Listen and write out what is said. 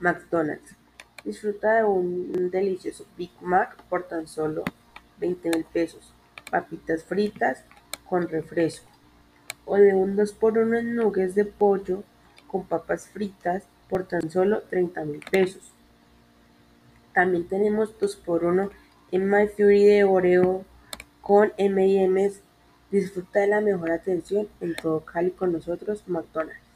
McDonald's. Disfruta de un delicioso Big Mac por tan solo 20 mil pesos, papitas fritas con refresco, o de un 2x1 en nuggets de pollo con papas fritas por tan solo 30 mil pesos. También tenemos 2x1 en My Fury de Oreo con M&M's. Disfruta de la mejor atención en todo Cali con nosotros, McDonald's.